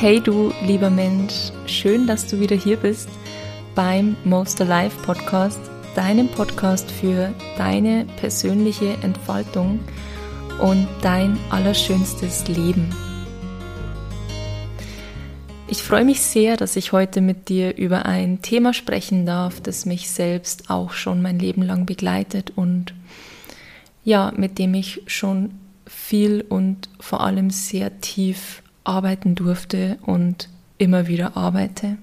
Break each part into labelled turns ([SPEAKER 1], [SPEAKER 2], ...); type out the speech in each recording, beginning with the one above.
[SPEAKER 1] Hey du lieber Mensch, schön, dass du wieder hier bist beim Most Alive Podcast, deinem Podcast für deine persönliche Entfaltung und dein allerschönstes Leben. Ich freue mich sehr, dass ich heute mit dir über ein Thema sprechen darf, das mich selbst auch schon mein Leben lang begleitet und ja, mit dem ich schon viel und vor allem sehr tief arbeiten durfte und immer wieder arbeite.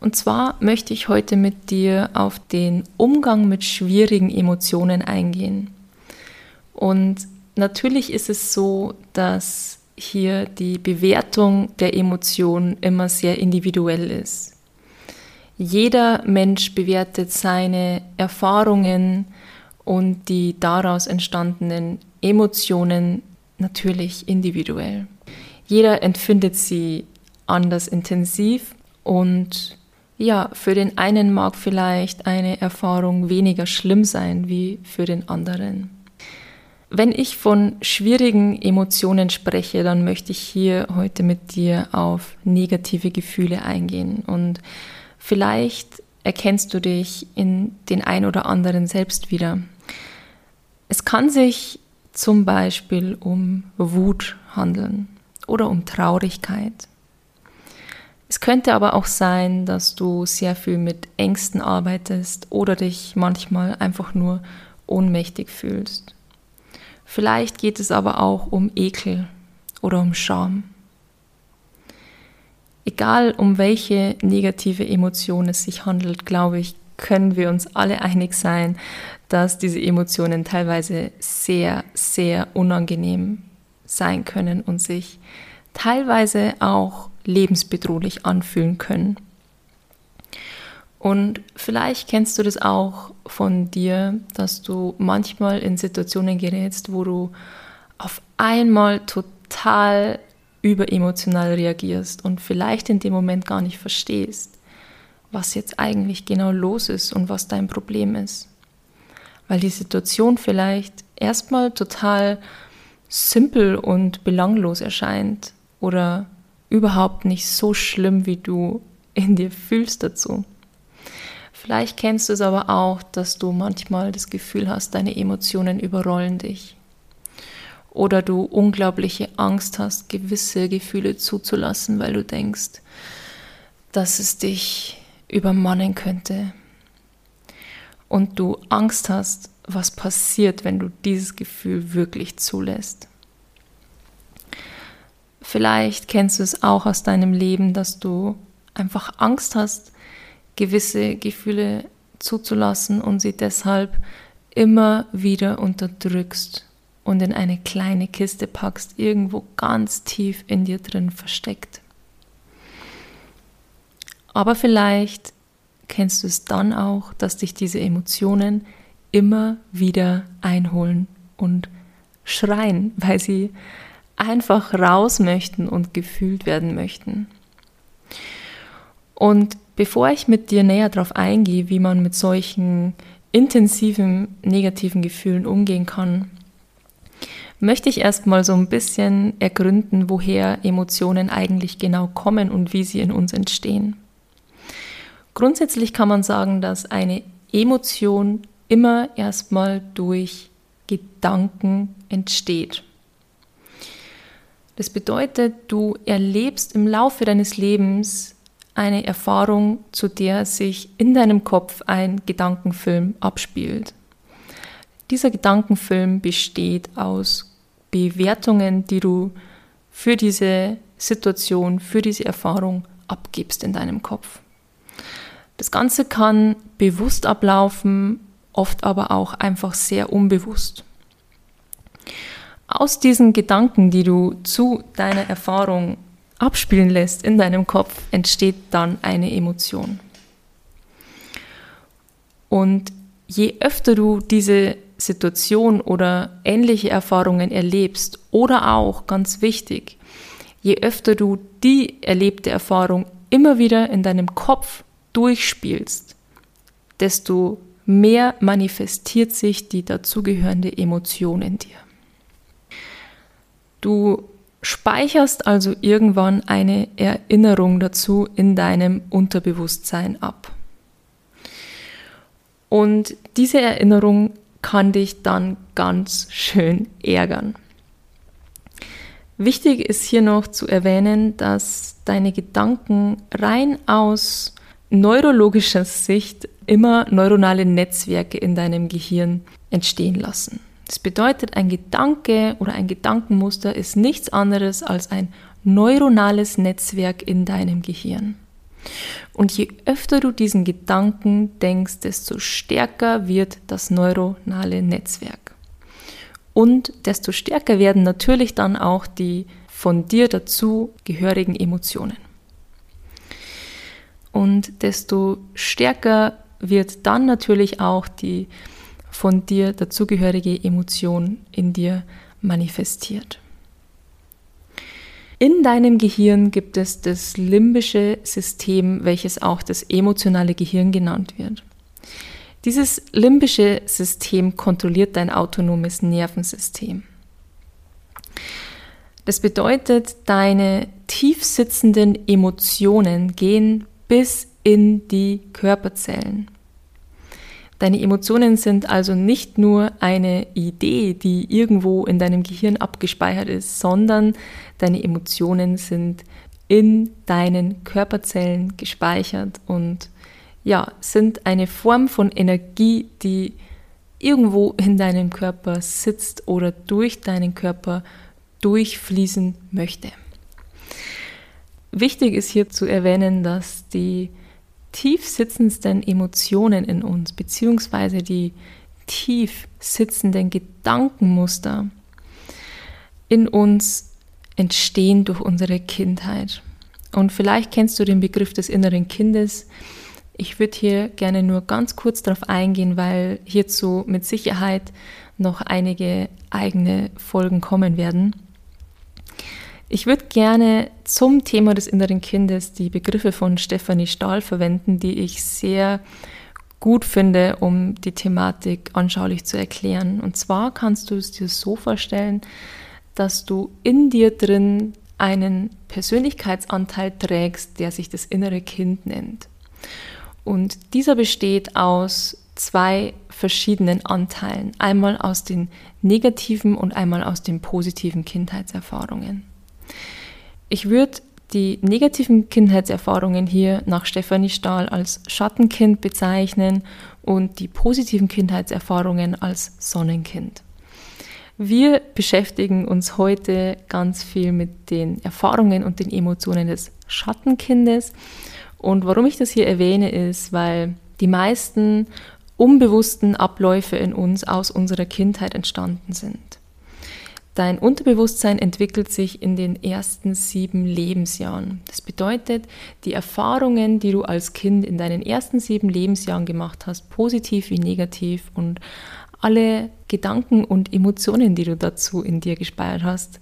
[SPEAKER 1] Und zwar möchte ich heute mit dir auf den Umgang mit schwierigen Emotionen eingehen. Und natürlich ist es so, dass hier die Bewertung der Emotionen immer sehr individuell ist. Jeder Mensch bewertet seine Erfahrungen und die daraus entstandenen Emotionen natürlich individuell. Jeder empfindet sie anders intensiv und ja, für den einen mag vielleicht eine Erfahrung weniger schlimm sein wie für den anderen. Wenn ich von schwierigen Emotionen spreche, dann möchte ich hier heute mit dir auf negative Gefühle eingehen und vielleicht erkennst du dich in den ein oder anderen selbst wieder. Es kann sich zum Beispiel um Wut handeln oder um Traurigkeit. Es könnte aber auch sein, dass du sehr viel mit Ängsten arbeitest oder dich manchmal einfach nur ohnmächtig fühlst. Vielleicht geht es aber auch um Ekel oder um Scham. Egal um welche negative Emotion es sich handelt, glaube ich, können wir uns alle einig sein, dass diese Emotionen teilweise sehr, sehr unangenehm sein können und sich teilweise auch lebensbedrohlich anfühlen können. Und vielleicht kennst du das auch von dir, dass du manchmal in Situationen gerätst, wo du auf einmal total überemotional reagierst und vielleicht in dem Moment gar nicht verstehst, was jetzt eigentlich genau los ist und was dein Problem ist. Weil die Situation vielleicht erstmal total simpel und belanglos erscheint oder überhaupt nicht so schlimm, wie du in dir fühlst dazu. Vielleicht kennst du es aber auch, dass du manchmal das Gefühl hast, deine Emotionen überrollen dich. Oder du unglaubliche Angst hast, gewisse Gefühle zuzulassen, weil du denkst, dass es dich übermannen könnte. Und du Angst hast, was passiert, wenn du dieses Gefühl wirklich zulässt. Vielleicht kennst du es auch aus deinem Leben, dass du einfach Angst hast, gewisse Gefühle zuzulassen und sie deshalb immer wieder unterdrückst und in eine kleine Kiste packst, irgendwo ganz tief in dir drin versteckt. Aber vielleicht kennst du es dann auch, dass dich diese Emotionen immer wieder einholen und schreien, weil sie einfach raus möchten und gefühlt werden möchten. Und Bevor ich mit dir näher darauf eingehe, wie man mit solchen intensiven negativen Gefühlen umgehen kann, möchte ich erstmal so ein bisschen ergründen, woher Emotionen eigentlich genau kommen und wie sie in uns entstehen. Grundsätzlich kann man sagen, dass eine Emotion immer erstmal durch Gedanken entsteht. Das bedeutet, du erlebst im Laufe deines Lebens eine Erfahrung, zu der sich in deinem Kopf ein Gedankenfilm abspielt. Dieser Gedankenfilm besteht aus Bewertungen, die du für diese Situation, für diese Erfahrung abgibst in deinem Kopf. Das Ganze kann bewusst ablaufen, oft aber auch einfach sehr unbewusst. Aus diesen Gedanken, die du zu deiner Erfahrung abspielen lässt in deinem Kopf, entsteht dann eine Emotion. Und je öfter du diese Situation oder ähnliche Erfahrungen erlebst oder auch, ganz wichtig, je öfter du die erlebte Erfahrung immer wieder in deinem Kopf durchspielst, desto mehr manifestiert sich die dazugehörende Emotion in dir. Du speicherst also irgendwann eine Erinnerung dazu in deinem Unterbewusstsein ab. Und diese Erinnerung kann dich dann ganz schön ärgern. Wichtig ist hier noch zu erwähnen, dass deine Gedanken rein aus neurologischer Sicht immer neuronale Netzwerke in deinem Gehirn entstehen lassen. Das bedeutet, ein Gedanke oder ein Gedankenmuster ist nichts anderes als ein neuronales Netzwerk in deinem Gehirn. Und je öfter du diesen Gedanken denkst, desto stärker wird das neuronale Netzwerk. Und desto stärker werden natürlich dann auch die von dir dazu gehörigen Emotionen. Und desto stärker wird dann natürlich auch die von dir dazugehörige Emotion in dir manifestiert. In deinem Gehirn gibt es das limbische System, welches auch das emotionale Gehirn genannt wird. Dieses limbische System kontrolliert dein autonomes Nervensystem. Das bedeutet, deine tief sitzenden Emotionen gehen bis in die Körperzellen. Deine Emotionen sind also nicht nur eine Idee, die irgendwo in deinem Gehirn abgespeichert ist, sondern deine Emotionen sind in deinen Körperzellen gespeichert und ja, sind eine Form von Energie, die irgendwo in deinem Körper sitzt oder durch deinen Körper durchfließen möchte. Wichtig ist hier zu erwähnen, dass die tief sitzendsten Emotionen in uns, beziehungsweise die tief sitzenden Gedankenmuster in uns entstehen durch unsere Kindheit. Und vielleicht kennst du den Begriff des inneren Kindes. Ich würde hier gerne nur ganz kurz darauf eingehen, weil hierzu mit Sicherheit noch einige eigene Folgen kommen werden. Ich würde gerne zum Thema des inneren Kindes die Begriffe von Stefanie Stahl verwenden, die ich sehr gut finde, um die Thematik anschaulich zu erklären. Und zwar kannst du es dir so vorstellen, dass du in dir drin einen Persönlichkeitsanteil trägst, der sich das innere Kind nennt. Und dieser besteht aus zwei verschiedenen Anteilen, einmal aus den negativen und einmal aus den positiven Kindheitserfahrungen. Ich würde die negativen Kindheitserfahrungen hier nach Stefanie Stahl als Schattenkind bezeichnen und die positiven Kindheitserfahrungen als Sonnenkind. Wir beschäftigen uns heute ganz viel mit den Erfahrungen und den Emotionen des Schattenkindes. Und warum ich das hier erwähne, ist, weil die meisten unbewussten Abläufe in uns aus unserer Kindheit entstanden sind. Dein Unterbewusstsein entwickelt sich in den ersten sieben Lebensjahren. Das bedeutet, die Erfahrungen, die du als Kind in deinen ersten sieben Lebensjahren gemacht hast, positiv wie negativ und alle Gedanken und Emotionen, die du dazu in dir gespeichert hast,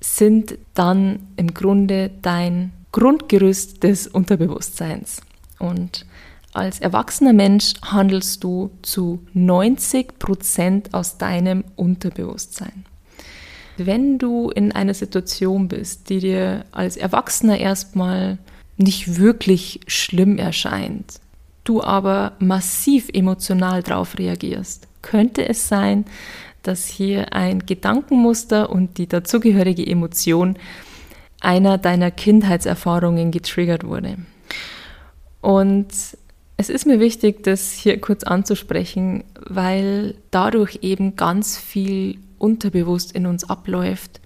[SPEAKER 1] sind dann im Grunde dein Grundgerüst des Unterbewusstseins. Und als erwachsener Mensch handelst du zu 90 Prozent aus deinem Unterbewusstsein. Wenn du in einer Situation bist, die dir als Erwachsener erstmal nicht wirklich schlimm erscheint, du aber massiv emotional darauf reagierst, könnte es sein, dass hier ein Gedankenmuster und die dazugehörige Emotion einer deiner Kindheitserfahrungen getriggert wurde. Und es ist mir wichtig, das hier kurz anzusprechen, weil dadurch eben ganz viel unterbewusst in uns abläuft,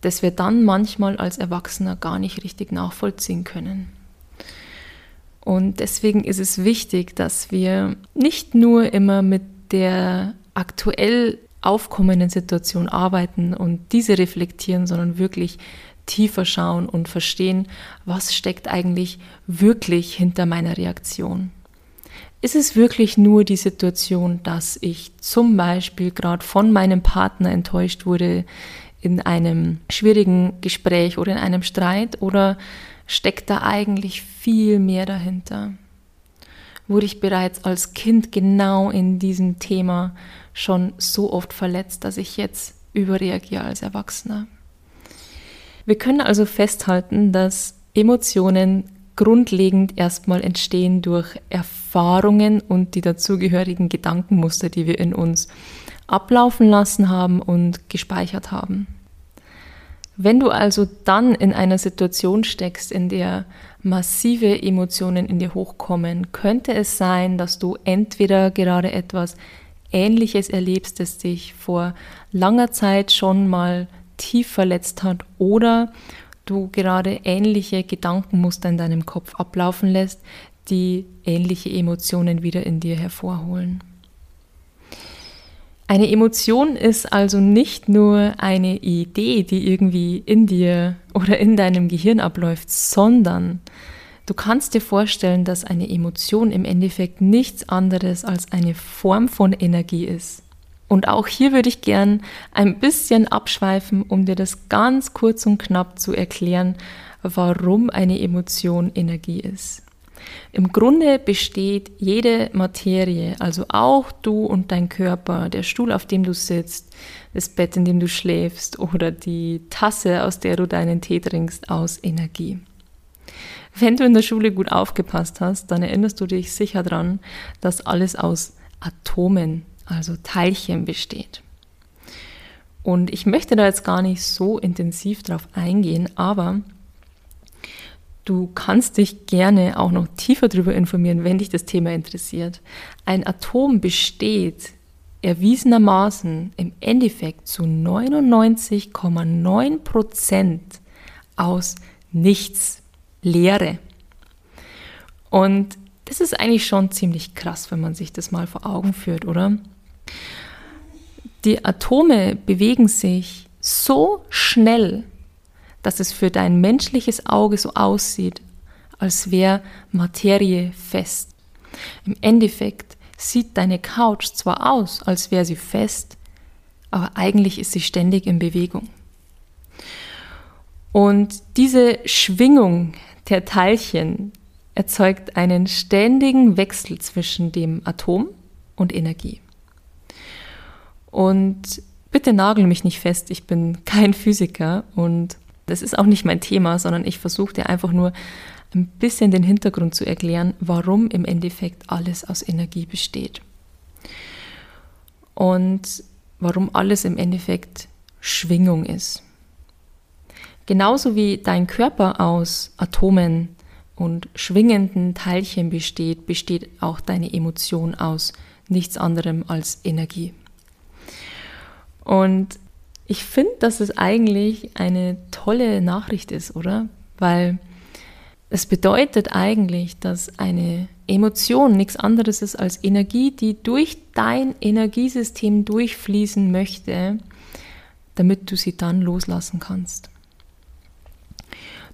[SPEAKER 1] das wir dann manchmal als Erwachsener gar nicht richtig nachvollziehen können. Und deswegen ist es wichtig, dass wir nicht nur immer mit der aktuell aufkommenden Situation arbeiten und diese reflektieren, sondern wirklich tiefer schauen und verstehen, was steckt eigentlich wirklich hinter meiner Reaktion. Ist es wirklich nur die Situation, dass ich zum Beispiel gerade von meinem Partner enttäuscht wurde in einem schwierigen Gespräch oder in einem Streit oder steckt da eigentlich viel mehr dahinter? Wurde ich bereits als Kind genau in diesem Thema schon so oft verletzt, dass ich jetzt überreagiere als Erwachsener? Wir können also festhalten, dass Emotionen grundlegend erstmal entstehen durch Erfahrungen und die dazugehörigen Gedankenmuster, die wir in uns ablaufen lassen haben und gespeichert haben. Wenn du also dann in einer Situation steckst, in der massive Emotionen in dir hochkommen, könnte es sein, dass du entweder gerade etwas Ähnliches erlebst, das dich vor langer Zeit schon mal tief verletzt hat oder du gerade ähnliche Gedankenmuster in deinem Kopf ablaufen lässt, die ähnliche Emotionen wieder in dir hervorholen. Eine Emotion ist also nicht nur eine Idee, die irgendwie in dir oder in deinem Gehirn abläuft, sondern du kannst dir vorstellen, dass eine Emotion im Endeffekt nichts anderes als eine Form von Energie ist. Und auch hier würde ich gern ein bisschen abschweifen, um dir das ganz kurz und knapp zu erklären, warum eine Emotion Energie ist. Im Grunde besteht jede Materie, also auch du und dein Körper, der Stuhl, auf dem du sitzt, das Bett, in dem du schläfst oder die Tasse, aus der du deinen Tee trinkst, aus Energie. Wenn du in der Schule gut aufgepasst hast, dann erinnerst du dich sicher daran, dass alles aus Atomen, also Teilchen besteht. Und ich möchte da jetzt gar nicht so intensiv drauf eingehen, aber Du kannst dich gerne auch noch tiefer darüber informieren, wenn dich das Thema interessiert. Ein Atom besteht erwiesenermaßen im Endeffekt zu 99,9 Prozent aus nichts, Leere. Und das ist eigentlich schon ziemlich krass, wenn man sich das mal vor Augen führt, oder? Die Atome bewegen sich so schnell dass es für dein menschliches Auge so aussieht, als wäre Materie fest. Im Endeffekt sieht deine Couch zwar aus, als wäre sie fest, aber eigentlich ist sie ständig in Bewegung. Und diese Schwingung der Teilchen erzeugt einen ständigen Wechsel zwischen dem Atom und Energie. Und bitte nagel mich nicht fest, ich bin kein Physiker und das ist auch nicht mein Thema, sondern ich versuche dir einfach nur ein bisschen den Hintergrund zu erklären, warum im Endeffekt alles aus Energie besteht. Und warum alles im Endeffekt Schwingung ist. Genauso wie dein Körper aus Atomen und schwingenden Teilchen besteht, besteht auch deine Emotion aus nichts anderem als Energie. Und ich finde, dass es eigentlich eine tolle Nachricht ist, oder? Weil es bedeutet eigentlich, dass eine Emotion nichts anderes ist als Energie, die durch dein Energiesystem durchfließen möchte, damit du sie dann loslassen kannst.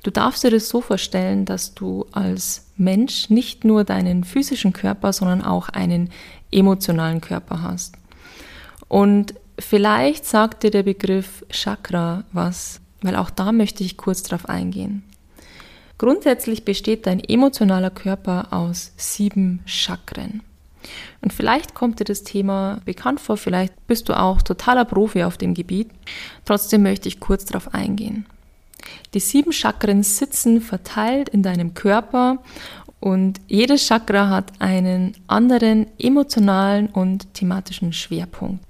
[SPEAKER 1] Du darfst dir das so vorstellen, dass du als Mensch nicht nur deinen physischen Körper, sondern auch einen emotionalen Körper hast. Und Vielleicht sagt dir der Begriff Chakra was, weil auch da möchte ich kurz drauf eingehen. Grundsätzlich besteht dein emotionaler Körper aus sieben Chakren. Und vielleicht kommt dir das Thema bekannt vor, vielleicht bist du auch totaler Profi auf dem Gebiet. Trotzdem möchte ich kurz darauf eingehen. Die sieben Chakren sitzen verteilt in deinem Körper und jedes Chakra hat einen anderen emotionalen und thematischen Schwerpunkt.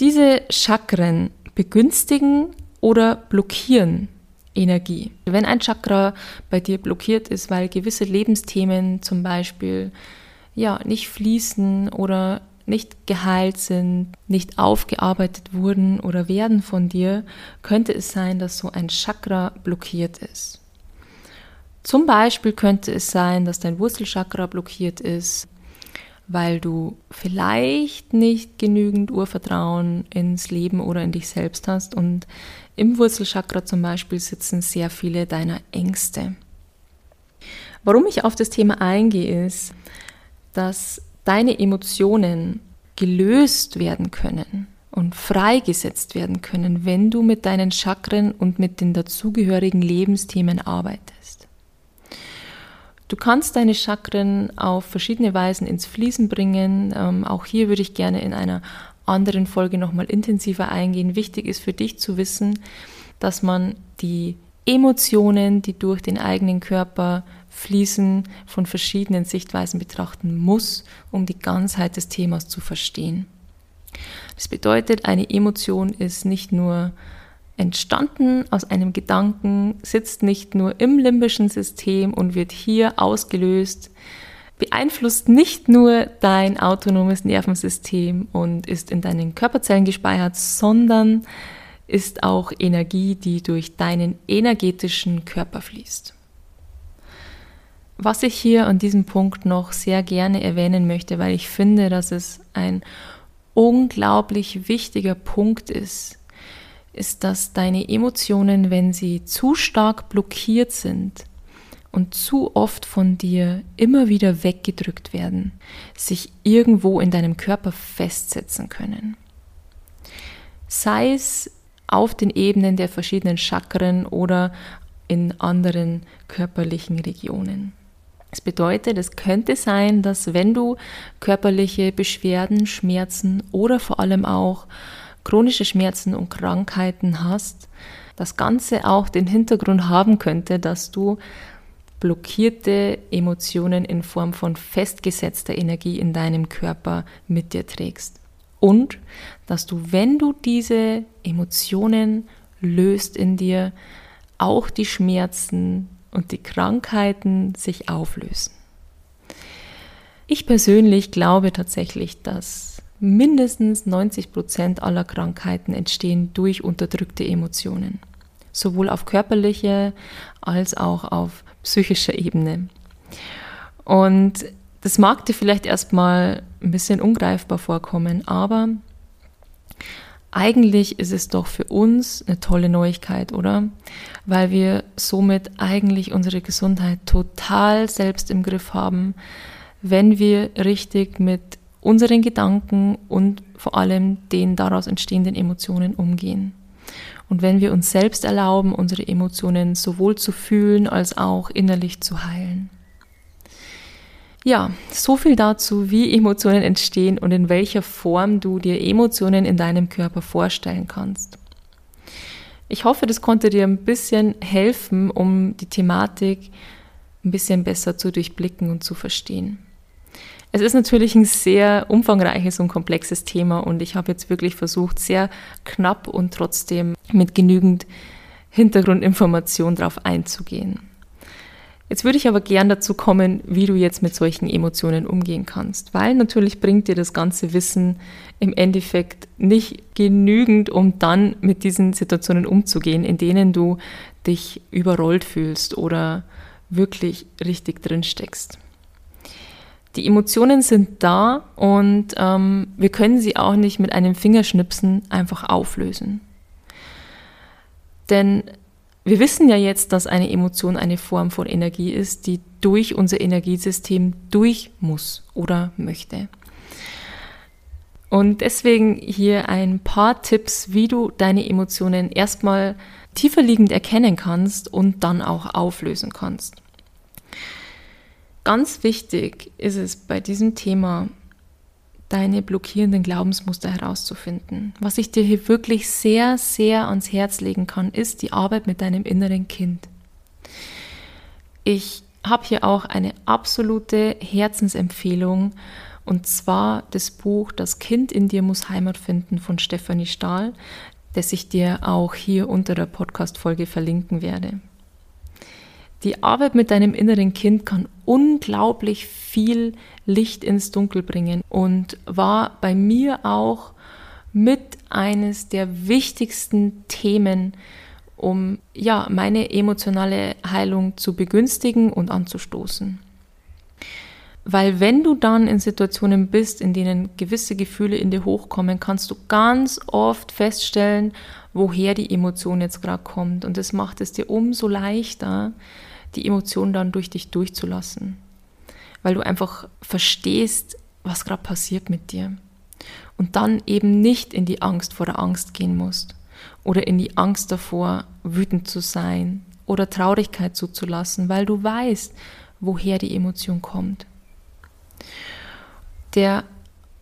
[SPEAKER 1] Diese Chakren begünstigen oder blockieren Energie. Wenn ein Chakra bei dir blockiert ist, weil gewisse Lebensthemen zum Beispiel ja nicht fließen oder nicht geheilt sind, nicht aufgearbeitet wurden oder werden von dir, könnte es sein, dass so ein Chakra blockiert ist. Zum Beispiel könnte es sein, dass dein Wurzelchakra blockiert ist, weil du vielleicht nicht genügend Urvertrauen ins Leben oder in dich selbst hast. Und im Wurzelchakra zum Beispiel sitzen sehr viele deiner Ängste. Warum ich auf das Thema eingehe, ist, dass deine Emotionen gelöst werden können und freigesetzt werden können, wenn du mit deinen Chakren und mit den dazugehörigen Lebensthemen arbeitest. Du kannst deine Chakren auf verschiedene Weisen ins Fließen bringen. Ähm, auch hier würde ich gerne in einer anderen Folge nochmal intensiver eingehen. Wichtig ist für dich zu wissen, dass man die Emotionen, die durch den eigenen Körper fließen, von verschiedenen Sichtweisen betrachten muss, um die Ganzheit des Themas zu verstehen. Das bedeutet, eine Emotion ist nicht nur entstanden aus einem Gedanken, sitzt nicht nur im limbischen System und wird hier ausgelöst, beeinflusst nicht nur dein autonomes Nervensystem und ist in deinen Körperzellen gespeichert, sondern ist auch Energie, die durch deinen energetischen Körper fließt. Was ich hier an diesem Punkt noch sehr gerne erwähnen möchte, weil ich finde, dass es ein unglaublich wichtiger Punkt ist, ist, dass deine Emotionen, wenn sie zu stark blockiert sind und zu oft von dir immer wieder weggedrückt werden, sich irgendwo in deinem Körper festsetzen können. Sei es auf den Ebenen der verschiedenen Chakren oder in anderen körperlichen Regionen. Das bedeutet, es könnte sein, dass wenn du körperliche Beschwerden, Schmerzen oder vor allem auch chronische Schmerzen und Krankheiten hast, das Ganze auch den Hintergrund haben könnte, dass du blockierte Emotionen in Form von festgesetzter Energie in deinem Körper mit dir trägst. Und dass du, wenn du diese Emotionen löst in dir, auch die Schmerzen und die Krankheiten sich auflösen. Ich persönlich glaube tatsächlich, dass mindestens 90 Prozent aller Krankheiten entstehen durch unterdrückte Emotionen, sowohl auf körperlicher als auch auf psychischer Ebene. Und das mag dir vielleicht erstmal ein bisschen ungreifbar vorkommen, aber eigentlich ist es doch für uns eine tolle Neuigkeit, oder? Weil wir somit eigentlich unsere Gesundheit total selbst im Griff haben, wenn wir richtig mit unseren Gedanken und vor allem den daraus entstehenden Emotionen umgehen. Und wenn wir uns selbst erlauben, unsere Emotionen sowohl zu fühlen als auch innerlich zu heilen. Ja, so viel dazu, wie Emotionen entstehen und in welcher Form du dir Emotionen in deinem Körper vorstellen kannst. Ich hoffe, das konnte dir ein bisschen helfen, um die Thematik ein bisschen besser zu durchblicken und zu verstehen. Es ist natürlich ein sehr umfangreiches und komplexes Thema und ich habe jetzt wirklich versucht, sehr knapp und trotzdem mit genügend Hintergrundinformation darauf einzugehen. Jetzt würde ich aber gern dazu kommen, wie du jetzt mit solchen Emotionen umgehen kannst, weil natürlich bringt dir das ganze Wissen im Endeffekt nicht genügend, um dann mit diesen Situationen umzugehen, in denen du dich überrollt fühlst oder wirklich richtig drin steckst. Die Emotionen sind da und ähm, wir können sie auch nicht mit einem Fingerschnipsen einfach auflösen. Denn wir wissen ja jetzt, dass eine Emotion eine Form von Energie ist, die durch unser Energiesystem durch muss oder möchte. Und deswegen hier ein paar Tipps, wie du deine Emotionen erstmal tiefer liegend erkennen kannst und dann auch auflösen kannst. Ganz wichtig ist es bei diesem Thema, deine blockierenden Glaubensmuster herauszufinden. Was ich dir hier wirklich sehr, sehr ans Herz legen kann, ist die Arbeit mit deinem inneren Kind. Ich habe hier auch eine absolute Herzensempfehlung und zwar das Buch Das Kind in dir muss Heimat finden von Stefanie Stahl, das ich dir auch hier unter der Podcast-Folge verlinken werde. Die Arbeit mit deinem inneren Kind kann unglaublich viel Licht ins Dunkel bringen und war bei mir auch mit eines der wichtigsten Themen, um ja, meine emotionale Heilung zu begünstigen und anzustoßen. Weil wenn du dann in Situationen bist, in denen gewisse Gefühle in dir hochkommen, kannst du ganz oft feststellen, woher die Emotion jetzt gerade kommt. Und das macht es dir umso leichter, die Emotionen dann durch dich durchzulassen, weil du einfach verstehst, was gerade passiert mit dir. Und dann eben nicht in die Angst vor der Angst gehen musst oder in die Angst davor, wütend zu sein oder Traurigkeit zuzulassen, weil du weißt, woher die Emotion kommt. Der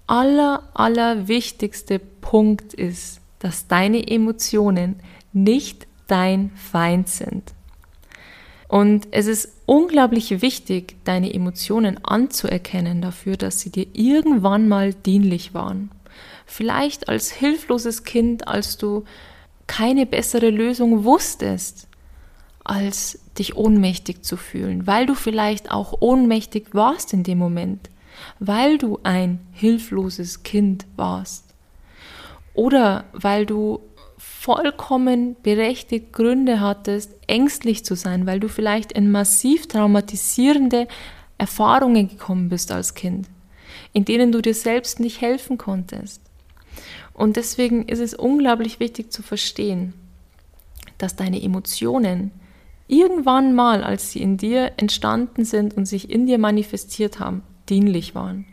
[SPEAKER 1] aller, aller wichtigste Punkt ist, dass deine Emotionen nicht dein Feind sind. Und es ist unglaublich wichtig, deine Emotionen anzuerkennen dafür, dass sie dir irgendwann mal dienlich waren. Vielleicht als hilfloses Kind, als du keine bessere Lösung wusstest, als dich ohnmächtig zu fühlen, weil du vielleicht auch ohnmächtig warst in dem Moment, weil du ein hilfloses Kind warst oder weil du vollkommen berechtigt Gründe hattest, ängstlich zu sein, weil du vielleicht in massiv traumatisierende Erfahrungen gekommen bist als Kind, in denen du dir selbst nicht helfen konntest. Und deswegen ist es unglaublich wichtig zu verstehen, dass deine Emotionen irgendwann mal, als sie in dir entstanden sind und sich in dir manifestiert haben, dienlich waren.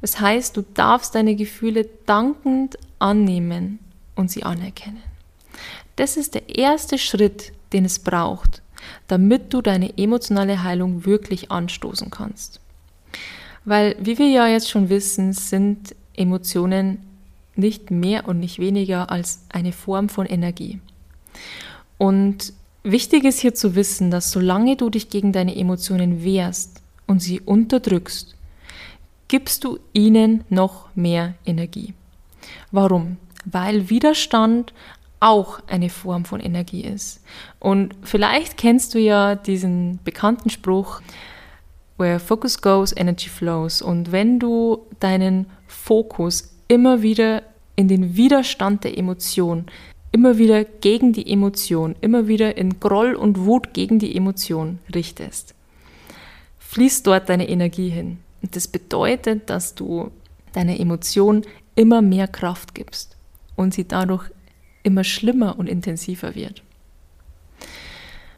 [SPEAKER 1] Das heißt, du darfst deine Gefühle dankend annehmen und sie anerkennen. Das ist der erste Schritt, den es braucht, damit du deine emotionale Heilung wirklich anstoßen kannst. Weil, wie wir ja jetzt schon wissen, sind Emotionen nicht mehr und nicht weniger als eine Form von Energie. Und wichtig ist hier zu wissen, dass solange du dich gegen deine Emotionen wehrst und sie unterdrückst, gibst du ihnen noch mehr Energie. Warum? Weil Widerstand auch eine Form von Energie ist. Und vielleicht kennst du ja diesen bekannten Spruch, where focus goes, energy flows. Und wenn du deinen Fokus immer wieder in den Widerstand der Emotion, immer wieder gegen die Emotion, immer wieder in Groll und Wut gegen die Emotion richtest, fließt dort deine Energie hin. Und das bedeutet, dass du deiner Emotion immer mehr Kraft gibst und sie dadurch immer schlimmer und intensiver wird.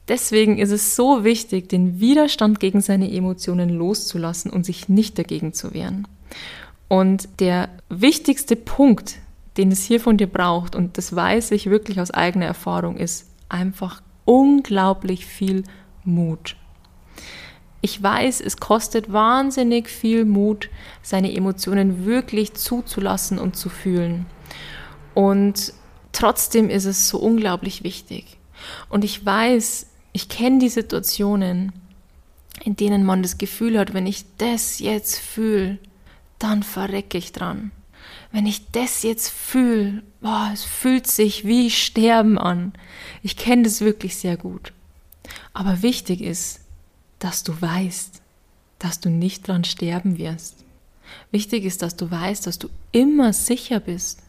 [SPEAKER 1] Deswegen ist es so wichtig, den Widerstand gegen seine Emotionen loszulassen und sich nicht dagegen zu wehren. Und der wichtigste Punkt, den es hier von dir braucht, und das weiß ich wirklich aus eigener Erfahrung, ist einfach unglaublich viel Mut. Ich weiß, es kostet wahnsinnig viel Mut, seine Emotionen wirklich zuzulassen und zu fühlen. Und trotzdem ist es so unglaublich wichtig. Und ich weiß, ich kenne die Situationen, in denen man das Gefühl hat, wenn ich das jetzt fühle, dann verrecke ich dran. Wenn ich das jetzt fühle, boah, es fühlt sich wie Sterben an. Ich kenne das wirklich sehr gut. Aber wichtig ist, dass du weißt, dass du nicht dran sterben wirst. Wichtig ist, dass du weißt, dass du immer sicher bist,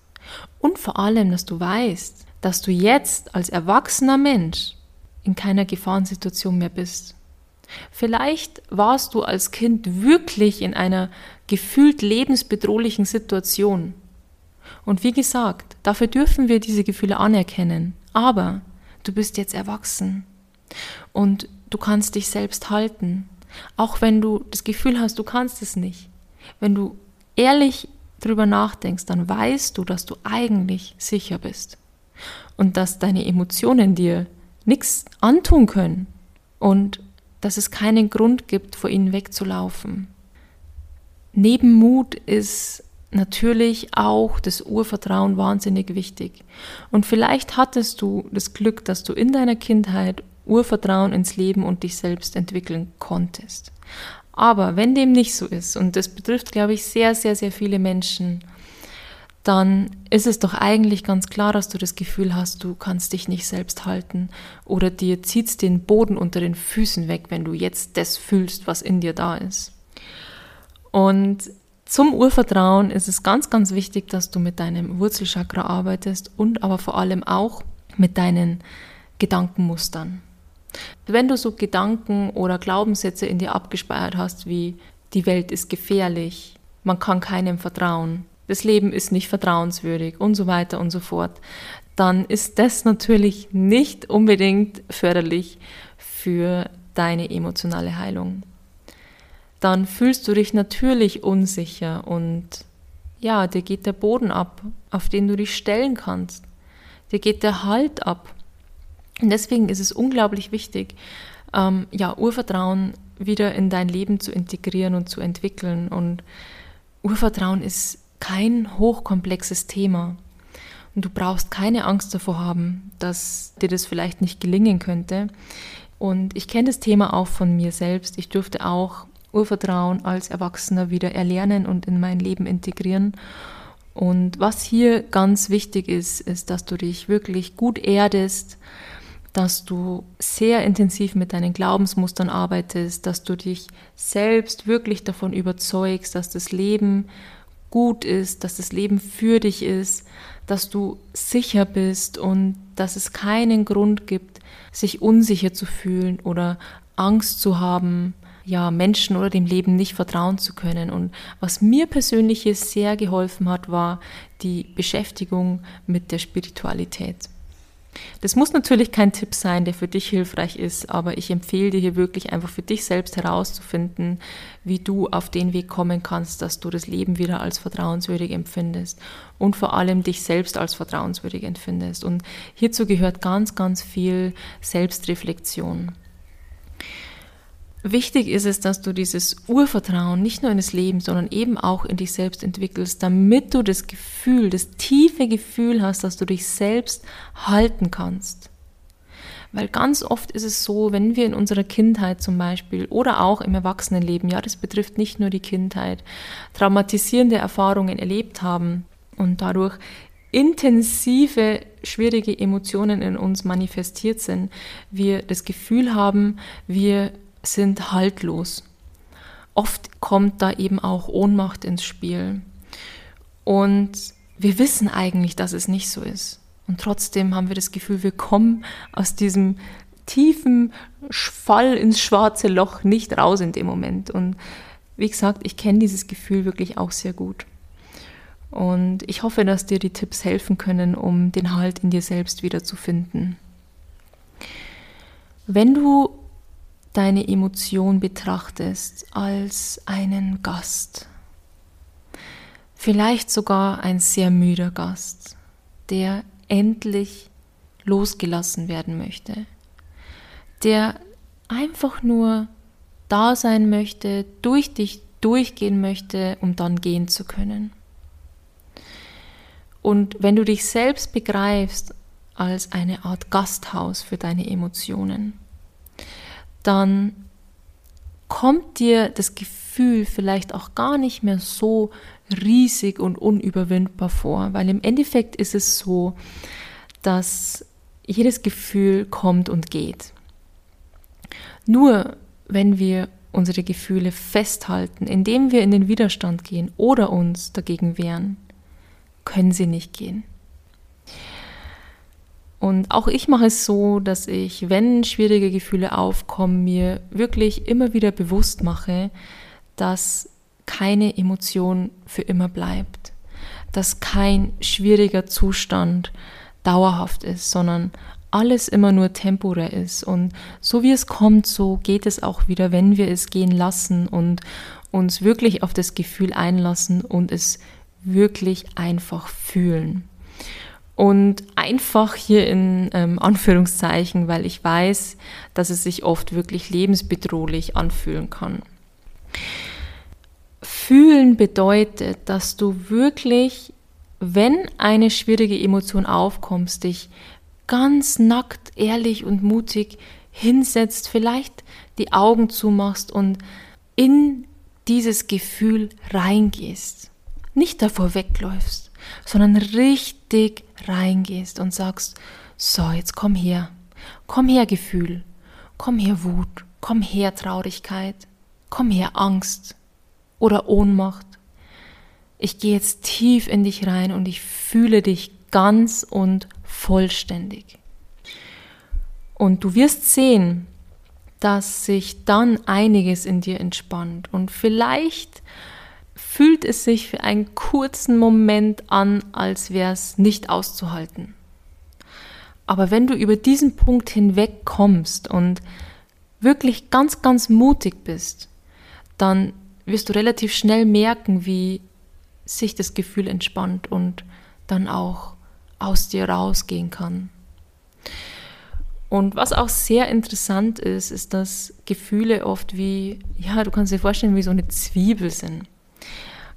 [SPEAKER 1] und vor allem, dass du weißt, dass du jetzt als erwachsener Mensch in keiner Gefahrensituation mehr bist. Vielleicht warst du als Kind wirklich in einer gefühlt lebensbedrohlichen Situation. Und wie gesagt, dafür dürfen wir diese Gefühle anerkennen. Aber du bist jetzt erwachsen und du kannst dich selbst halten. Auch wenn du das Gefühl hast, du kannst es nicht. Wenn du ehrlich drüber nachdenkst, dann weißt du, dass du eigentlich sicher bist und dass deine Emotionen dir nichts antun können und dass es keinen Grund gibt, vor ihnen wegzulaufen. Neben Mut ist natürlich auch das Urvertrauen wahnsinnig wichtig. Und vielleicht hattest du das Glück, dass du in deiner Kindheit Urvertrauen ins Leben und dich selbst entwickeln konntest. Aber wenn dem nicht so ist, und das betrifft, glaube ich, sehr, sehr, sehr viele Menschen, dann ist es doch eigentlich ganz klar, dass du das Gefühl hast, du kannst dich nicht selbst halten oder dir zieht den Boden unter den Füßen weg, wenn du jetzt das fühlst, was in dir da ist. Und zum Urvertrauen ist es ganz, ganz wichtig, dass du mit deinem Wurzelchakra arbeitest und aber vor allem auch mit deinen Gedankenmustern. Wenn du so Gedanken oder Glaubenssätze in dir abgespeichert hast, wie die Welt ist gefährlich, man kann keinem vertrauen, das Leben ist nicht vertrauenswürdig und so weiter und so fort, dann ist das natürlich nicht unbedingt förderlich für deine emotionale Heilung. Dann fühlst du dich natürlich unsicher und ja, dir geht der Boden ab, auf den du dich stellen kannst. Dir geht der Halt ab. Und deswegen ist es unglaublich wichtig, ähm, ja, Urvertrauen wieder in dein Leben zu integrieren und zu entwickeln. Und Urvertrauen ist kein hochkomplexes Thema. Und du brauchst keine Angst davor haben, dass dir das vielleicht nicht gelingen könnte. Und ich kenne das Thema auch von mir selbst. Ich durfte auch Urvertrauen als Erwachsener wieder erlernen und in mein Leben integrieren. Und was hier ganz wichtig ist, ist, dass du dich wirklich gut erdest, dass du sehr intensiv mit deinen Glaubensmustern arbeitest, dass du dich selbst wirklich davon überzeugst, dass das Leben gut ist, dass das Leben für dich ist, dass du sicher bist und dass es keinen Grund gibt, sich unsicher zu fühlen oder Angst zu haben, ja, Menschen oder dem Leben nicht vertrauen zu können. Und was mir persönlich hier sehr geholfen hat, war die Beschäftigung mit der Spiritualität. Das muss natürlich kein Tipp sein, der für dich hilfreich ist, aber ich empfehle dir hier wirklich einfach für dich selbst herauszufinden, wie du auf den Weg kommen kannst, dass du das Leben wieder als vertrauenswürdig empfindest und vor allem dich selbst als vertrauenswürdig empfindest. Und hierzu gehört ganz, ganz viel Selbstreflexion. Wichtig ist es, dass du dieses Urvertrauen nicht nur in das Leben, sondern eben auch in dich selbst entwickelst, damit du das Gefühl, das tiefe Gefühl hast, dass du dich selbst halten kannst. Weil ganz oft ist es so, wenn wir in unserer Kindheit zum Beispiel oder auch im Erwachsenenleben, ja, das betrifft nicht nur die Kindheit, traumatisierende Erfahrungen erlebt haben und dadurch intensive, schwierige Emotionen in uns manifestiert sind, wir das Gefühl haben, wir sind haltlos. Oft kommt da eben auch Ohnmacht ins Spiel. Und wir wissen eigentlich, dass es nicht so ist. Und trotzdem haben wir das Gefühl, wir kommen aus diesem tiefen Fall ins schwarze Loch nicht raus in dem Moment. Und wie gesagt, ich kenne dieses Gefühl wirklich auch sehr gut. Und ich hoffe, dass dir die Tipps helfen können, um den Halt in dir selbst wiederzufinden. Wenn du deine Emotion betrachtest als einen Gast. Vielleicht sogar ein sehr müder Gast, der endlich losgelassen werden möchte, der einfach nur da sein möchte, durch dich durchgehen möchte, um dann gehen zu können. Und wenn du dich selbst begreifst als eine Art Gasthaus für deine Emotionen, dann kommt dir das Gefühl vielleicht auch gar nicht mehr so riesig und unüberwindbar vor, weil im Endeffekt ist es so, dass jedes Gefühl kommt und geht. Nur wenn wir unsere Gefühle festhalten, indem wir in den Widerstand gehen oder uns dagegen wehren, können sie nicht gehen. Und auch ich mache es so, dass ich, wenn schwierige Gefühle aufkommen, mir wirklich immer wieder bewusst mache, dass keine Emotion für immer bleibt, dass kein schwieriger Zustand dauerhaft ist, sondern alles immer nur temporär ist. Und so wie es kommt, so geht es auch wieder, wenn wir es gehen lassen und uns wirklich auf das Gefühl einlassen und es wirklich einfach fühlen. Und einfach hier in ähm, Anführungszeichen, weil ich weiß, dass es sich oft wirklich lebensbedrohlich anfühlen kann. Fühlen bedeutet, dass du wirklich, wenn eine schwierige Emotion aufkommt, dich ganz nackt, ehrlich und mutig hinsetzt, vielleicht die Augen zumachst und in dieses Gefühl reingehst. Nicht davor wegläufst, sondern richtig reingehst und sagst, so, jetzt komm her, komm her Gefühl, komm her Wut, komm her Traurigkeit, komm her Angst oder Ohnmacht. Ich gehe jetzt tief in dich rein und ich fühle dich ganz und vollständig. Und du wirst sehen, dass sich dann einiges in dir entspannt. Und vielleicht fühlt es sich für einen kurzen Moment an, als wäre es nicht auszuhalten. Aber wenn du über diesen Punkt hinweg kommst und wirklich ganz, ganz mutig bist, dann wirst du relativ schnell merken, wie sich das Gefühl entspannt und dann auch aus dir rausgehen kann. Und was auch sehr interessant ist, ist, dass Gefühle oft wie, ja, du kannst dir vorstellen, wie so eine Zwiebel sind.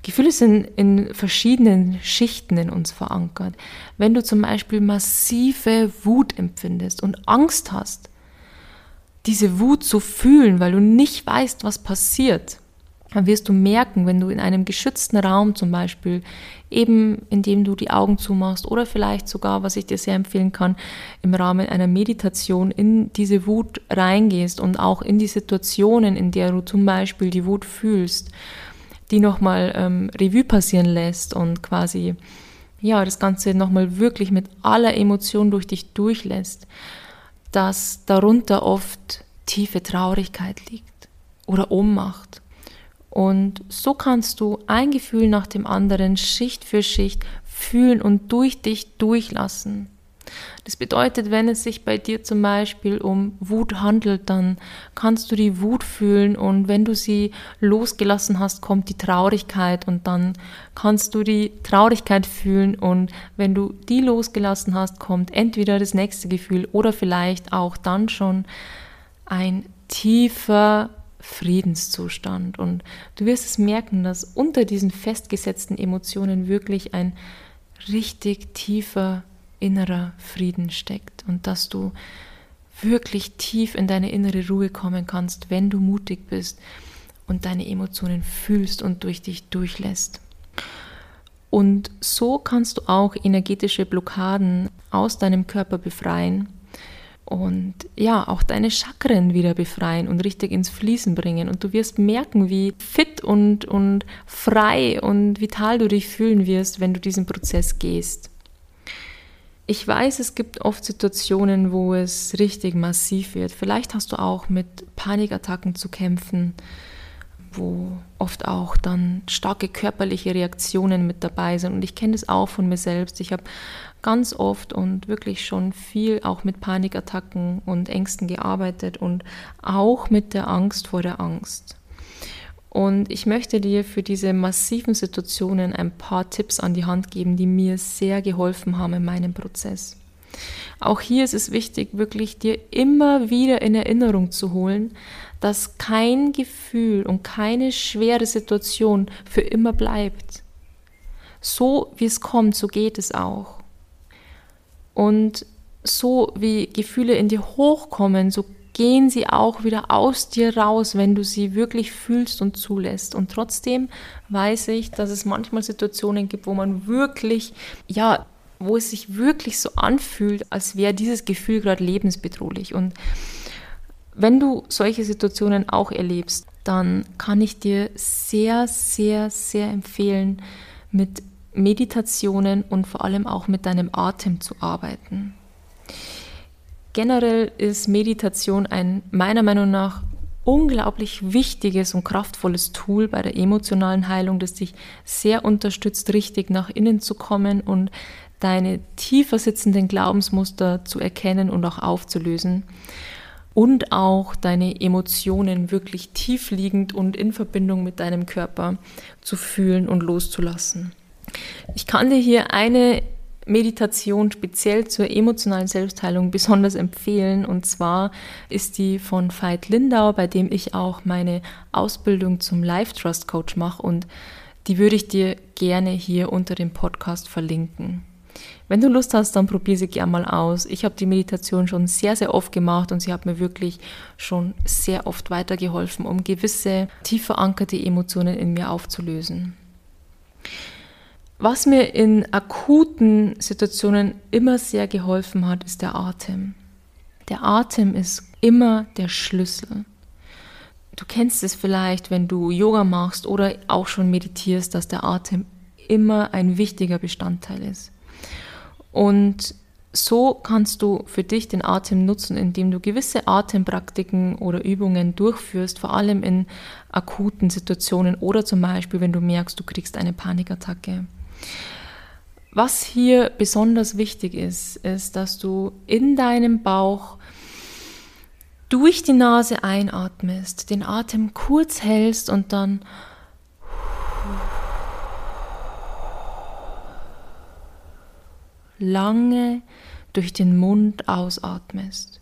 [SPEAKER 1] Gefühle sind in verschiedenen Schichten in uns verankert. Wenn du zum Beispiel massive Wut empfindest und Angst hast, diese Wut zu fühlen, weil du nicht weißt, was passiert, dann wirst du merken, wenn du in einem geschützten Raum zum Beispiel, eben indem du die Augen zumachst oder vielleicht sogar, was ich dir sehr empfehlen kann, im Rahmen einer Meditation in diese Wut reingehst und auch in die Situationen, in der du zum Beispiel die Wut fühlst, die nochmal ähm, Revue passieren lässt und quasi ja das Ganze nochmal wirklich mit aller Emotion durch dich durchlässt, dass darunter oft tiefe Traurigkeit liegt oder Ohnmacht und so kannst du ein Gefühl nach dem anderen Schicht für Schicht fühlen und durch dich durchlassen. Das bedeutet, wenn es sich bei dir zum Beispiel um Wut handelt, dann kannst du die Wut fühlen und wenn du sie losgelassen hast, kommt die Traurigkeit und dann kannst du die Traurigkeit fühlen und wenn du die losgelassen hast, kommt entweder das nächste Gefühl oder vielleicht auch dann schon ein tiefer Friedenszustand. Und du wirst es merken, dass unter diesen festgesetzten Emotionen wirklich ein richtig tiefer innerer Frieden steckt und dass du wirklich tief in deine innere Ruhe kommen kannst, wenn du mutig bist und deine Emotionen fühlst und durch dich durchlässt. Und so kannst du auch energetische Blockaden aus deinem Körper befreien und ja, auch deine Chakren wieder befreien und richtig ins Fließen bringen. Und du wirst merken, wie fit und, und frei und vital du dich fühlen wirst, wenn du diesen Prozess gehst. Ich weiß, es gibt oft Situationen, wo es richtig massiv wird. Vielleicht hast du auch mit Panikattacken zu kämpfen wo oft auch dann starke körperliche Reaktionen mit dabei sind. Und ich kenne das auch von mir selbst. Ich habe ganz oft und wirklich schon viel auch mit Panikattacken und Ängsten gearbeitet und auch mit der Angst vor der Angst. Und ich möchte dir für diese massiven Situationen ein paar Tipps an die Hand geben, die mir sehr geholfen haben in meinem Prozess. Auch hier ist es wichtig, wirklich dir immer wieder in Erinnerung zu holen, dass kein Gefühl und keine schwere Situation für immer bleibt. So wie es kommt, so geht es auch. Und so wie Gefühle in dir hochkommen, so gehen sie auch wieder aus dir raus, wenn du sie wirklich fühlst und zulässt. Und trotzdem weiß ich, dass es manchmal Situationen gibt, wo man wirklich, ja, wo es sich wirklich so anfühlt, als wäre dieses Gefühl gerade lebensbedrohlich. Und wenn du solche Situationen auch erlebst, dann kann ich dir sehr, sehr, sehr empfehlen, mit Meditationen und vor allem auch mit deinem Atem zu arbeiten. Generell ist Meditation ein meiner Meinung nach unglaublich wichtiges und kraftvolles Tool bei der emotionalen Heilung, das dich sehr unterstützt, richtig nach innen zu kommen und deine tiefer sitzenden Glaubensmuster zu erkennen und auch aufzulösen und auch deine Emotionen wirklich tiefliegend und in Verbindung mit deinem Körper zu fühlen und loszulassen. Ich kann dir hier eine Meditation speziell zur emotionalen Selbstheilung besonders empfehlen. Und zwar ist die von Veit Lindau, bei dem ich auch meine Ausbildung zum Life Trust Coach mache. Und die würde ich dir gerne hier unter dem Podcast verlinken. Wenn du Lust hast, dann probier sie gerne mal aus. Ich habe die Meditation schon sehr, sehr oft gemacht und sie hat mir wirklich schon sehr oft weitergeholfen, um gewisse tief verankerte Emotionen in mir aufzulösen. Was mir in akuten Situationen immer sehr geholfen hat, ist der Atem. Der Atem ist immer der Schlüssel. Du kennst es vielleicht, wenn du Yoga machst oder auch schon meditierst, dass der Atem immer ein wichtiger Bestandteil ist. Und so kannst du für dich den Atem nutzen, indem du gewisse Atempraktiken oder Übungen durchführst, vor allem in akuten Situationen oder zum Beispiel, wenn du merkst, du kriegst eine Panikattacke. Was hier besonders wichtig ist, ist, dass du in deinem Bauch durch die Nase einatmest, den Atem kurz hältst und dann lange durch den Mund ausatmest.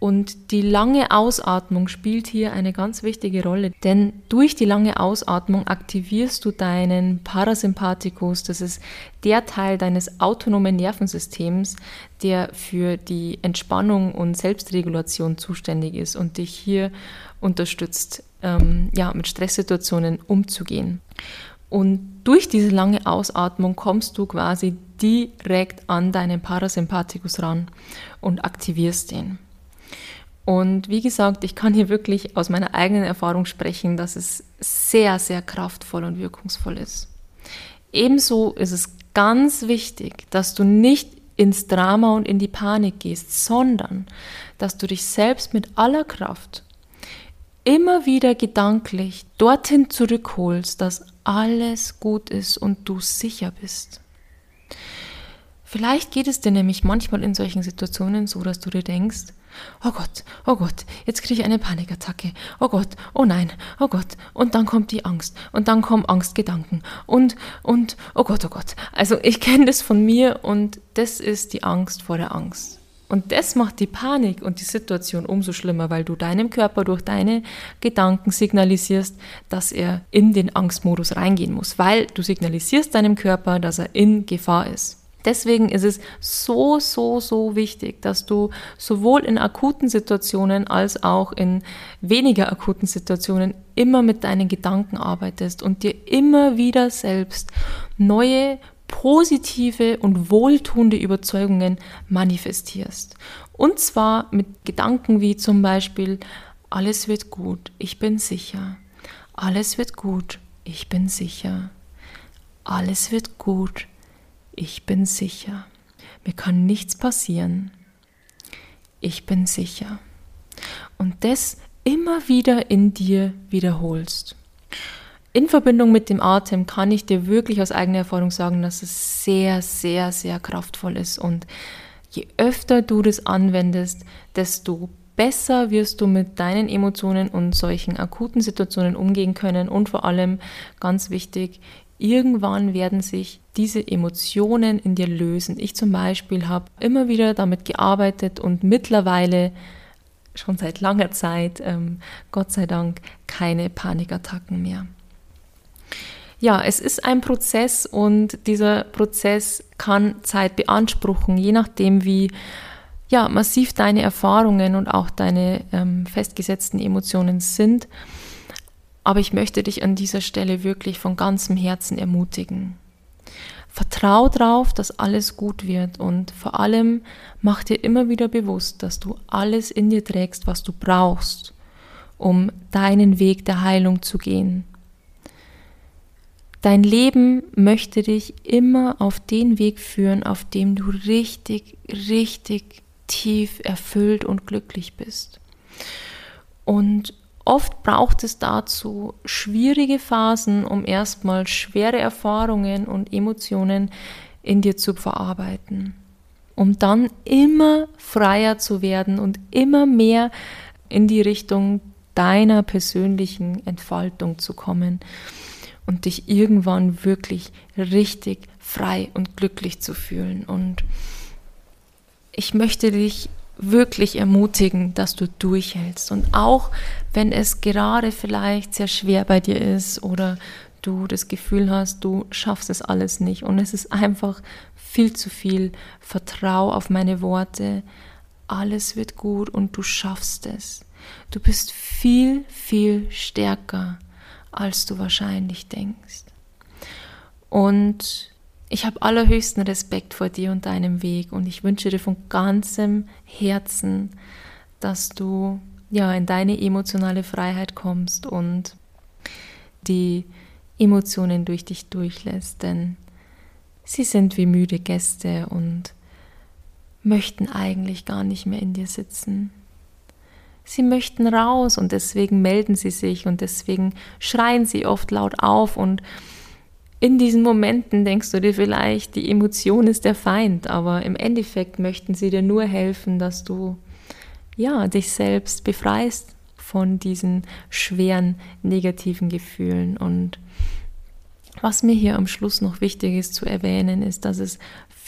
[SPEAKER 1] Und die lange Ausatmung spielt hier eine ganz wichtige Rolle, denn durch die lange Ausatmung aktivierst du deinen Parasympathikus, das ist der Teil deines autonomen Nervensystems, der für die Entspannung und Selbstregulation zuständig ist und dich hier unterstützt, ähm, ja, mit Stresssituationen umzugehen. Und durch diese lange Ausatmung kommst du quasi direkt an deinen Parasympathikus ran und aktivierst den. Und wie gesagt, ich kann hier wirklich aus meiner eigenen Erfahrung sprechen, dass es sehr, sehr kraftvoll und wirkungsvoll ist. Ebenso ist es ganz wichtig, dass du nicht ins Drama und in die Panik gehst, sondern dass du dich selbst mit aller Kraft immer wieder gedanklich dorthin zurückholst, dass alles gut ist und du sicher bist. Vielleicht geht es dir nämlich manchmal in solchen Situationen so, dass du dir denkst, oh Gott, oh Gott, jetzt kriege ich eine Panikattacke, oh Gott, oh nein, oh Gott, und dann kommt die Angst und dann kommen Angstgedanken und, und, oh Gott, oh Gott. Also ich kenne das von mir und das ist die Angst vor der Angst. Und das macht die Panik und die Situation umso schlimmer, weil du deinem Körper durch deine Gedanken signalisierst, dass er in den Angstmodus reingehen muss, weil du signalisierst deinem Körper, dass er in Gefahr ist. Deswegen ist es so, so, so wichtig, dass du sowohl in akuten Situationen als auch in weniger akuten Situationen immer mit deinen Gedanken arbeitest und dir immer wieder selbst neue positive und wohltuende Überzeugungen manifestierst. Und zwar mit Gedanken wie zum Beispiel, alles wird gut, ich bin sicher. Alles wird gut, ich bin sicher. Alles wird gut, ich bin sicher. Mir kann nichts passieren. Ich bin sicher. Und das immer wieder in dir wiederholst. In Verbindung mit dem Atem kann ich dir wirklich aus eigener Erfahrung sagen, dass es sehr, sehr, sehr kraftvoll ist. Und je öfter du das anwendest, desto besser wirst du mit deinen Emotionen und solchen akuten Situationen umgehen können. Und vor allem, ganz wichtig, irgendwann werden sich diese Emotionen in dir lösen. Ich zum Beispiel habe immer wieder damit gearbeitet und mittlerweile schon seit langer Zeit, ähm, Gott sei Dank, keine Panikattacken mehr. Ja, es ist ein Prozess und dieser Prozess kann Zeit beanspruchen, je nachdem, wie ja, massiv deine Erfahrungen und auch deine ähm, festgesetzten Emotionen sind. Aber ich möchte dich an dieser Stelle wirklich von ganzem Herzen ermutigen. Vertrau darauf, dass alles gut wird und vor allem mach dir immer wieder bewusst, dass du alles in dir trägst, was du brauchst, um deinen Weg der Heilung zu gehen. Dein Leben möchte dich immer auf den Weg führen, auf dem du richtig, richtig tief erfüllt und glücklich bist. Und Oft braucht es dazu schwierige Phasen, um erstmal schwere Erfahrungen und Emotionen in dir zu verarbeiten, um dann immer freier zu werden und immer mehr in die Richtung deiner persönlichen Entfaltung zu kommen und dich irgendwann wirklich richtig frei und glücklich zu fühlen. Und ich möchte dich wirklich ermutigen, dass du durchhältst. Und auch wenn es gerade vielleicht sehr schwer bei dir ist oder du das Gefühl hast, du schaffst es alles nicht und es ist einfach viel zu viel, vertrau auf meine Worte, alles wird gut und du schaffst es. Du bist viel, viel stärker, als du wahrscheinlich denkst. Und ich habe allerhöchsten Respekt vor dir und deinem Weg und ich wünsche dir von ganzem Herzen, dass du ja in deine emotionale Freiheit kommst und die Emotionen durch dich durchlässt, denn sie sind wie müde Gäste und möchten eigentlich gar nicht mehr in dir sitzen. Sie möchten raus und deswegen melden sie sich und deswegen schreien sie oft laut auf und in diesen Momenten denkst du dir vielleicht, die Emotion ist der Feind, aber im Endeffekt möchten sie dir nur helfen, dass du ja dich selbst befreist von diesen schweren negativen Gefühlen. Und was mir hier am Schluss noch wichtig ist zu erwähnen, ist, dass es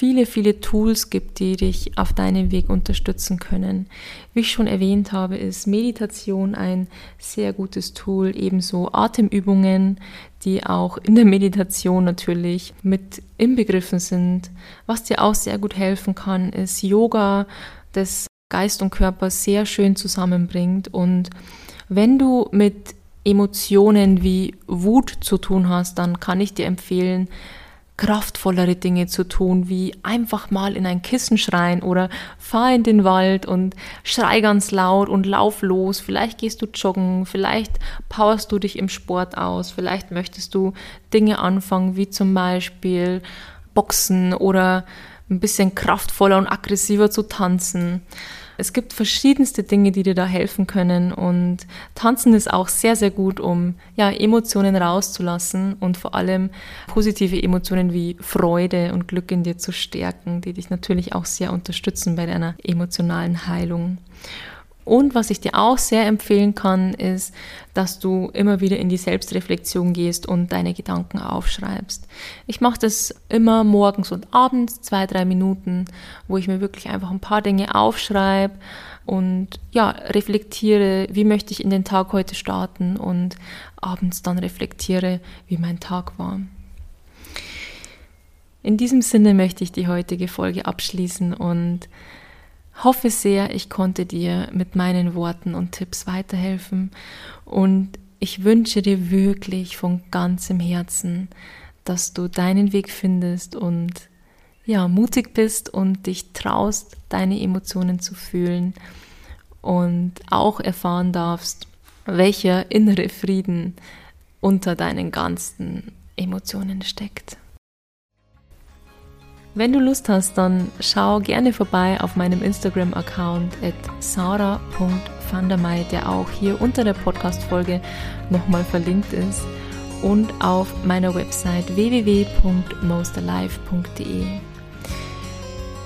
[SPEAKER 1] viele, viele Tools gibt, die dich auf deinem Weg unterstützen können. Wie ich schon erwähnt habe, ist Meditation ein sehr gutes Tool, ebenso Atemübungen, die auch in der Meditation natürlich mit inbegriffen sind. Was dir auch sehr gut helfen kann, ist Yoga, das Geist und Körper sehr schön zusammenbringt. Und wenn du mit Emotionen wie Wut zu tun hast, dann kann ich dir empfehlen, kraftvollere Dinge zu tun, wie einfach mal in ein Kissen schreien oder fahr in den Wald und schrei ganz laut und lauf los. Vielleicht gehst du joggen, vielleicht powerst du dich im Sport aus, vielleicht möchtest du Dinge anfangen, wie zum Beispiel Boxen oder ein bisschen kraftvoller und aggressiver zu tanzen. Es gibt verschiedenste Dinge, die dir da helfen können und Tanzen ist auch sehr, sehr gut, um ja, Emotionen rauszulassen und vor allem positive Emotionen wie Freude und Glück in dir zu stärken, die dich natürlich auch sehr unterstützen bei deiner emotionalen Heilung. Und was ich dir auch sehr empfehlen kann, ist, dass du immer wieder in die Selbstreflexion gehst und deine Gedanken aufschreibst. Ich mache das immer morgens und abends, zwei, drei Minuten, wo ich mir wirklich einfach ein paar Dinge aufschreibe und ja, reflektiere, wie möchte ich in den Tag heute starten und abends dann reflektiere, wie mein Tag war. In diesem Sinne möchte ich die heutige Folge abschließen und hoffe sehr, ich konnte dir mit meinen Worten und Tipps weiterhelfen und ich wünsche dir wirklich von ganzem Herzen, dass du deinen Weg findest und ja, mutig bist und dich traust, deine Emotionen zu fühlen und auch erfahren darfst, welcher innere Frieden unter deinen ganzen Emotionen steckt. Wenn du Lust hast, dann schau gerne vorbei auf meinem Instagram-Account at sarah.vandermei, der auch hier unter der Podcast-Folge nochmal verlinkt ist und auf meiner Website www.mostalife.de.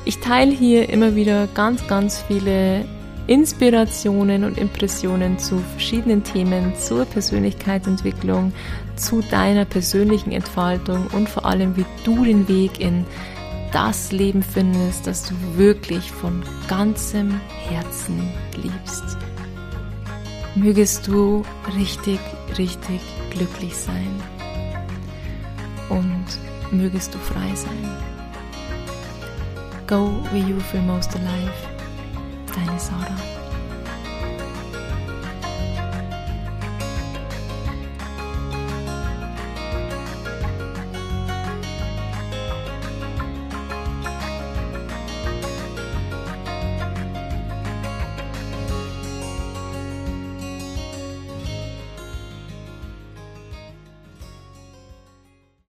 [SPEAKER 1] Ich teile hier immer wieder ganz, ganz viele Inspirationen und Impressionen zu verschiedenen Themen, zur Persönlichkeitsentwicklung, zu deiner persönlichen Entfaltung und vor allem, wie du den Weg in das Leben findest, das du wirklich von ganzem Herzen liebst. Mögest du richtig, richtig glücklich sein und mögest du frei sein. Go where you feel most alive. Deine Sarah.